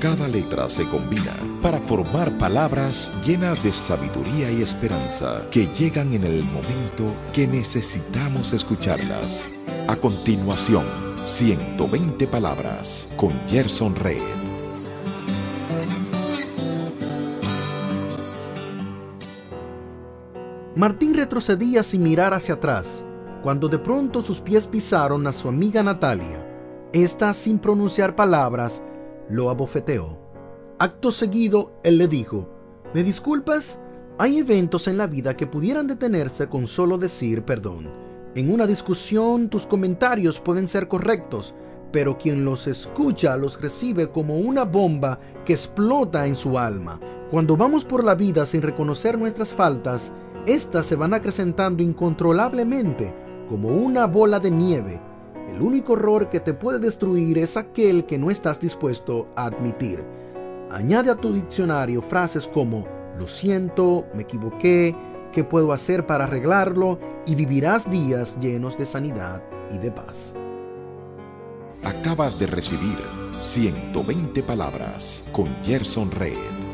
Cada letra se combina para formar palabras llenas de sabiduría y esperanza que llegan en el momento que necesitamos escucharlas. A continuación, 120 palabras con Gerson Red. Martín retrocedía sin mirar hacia atrás, cuando de pronto sus pies pisaron a su amiga Natalia. Esta, sin pronunciar palabras, lo abofeteó. Acto seguido, él le dijo, ¿Me disculpas? Hay eventos en la vida que pudieran detenerse con solo decir perdón. En una discusión tus comentarios pueden ser correctos, pero quien los escucha los recibe como una bomba que explota en su alma. Cuando vamos por la vida sin reconocer nuestras faltas, éstas se van acrecentando incontrolablemente como una bola de nieve. El único error que te puede destruir es aquel que no estás dispuesto a admitir. Añade a tu diccionario frases como lo siento, me equivoqué, qué puedo hacer para arreglarlo y vivirás días llenos de sanidad y de paz. Acabas de recibir 120 palabras con Gerson Red.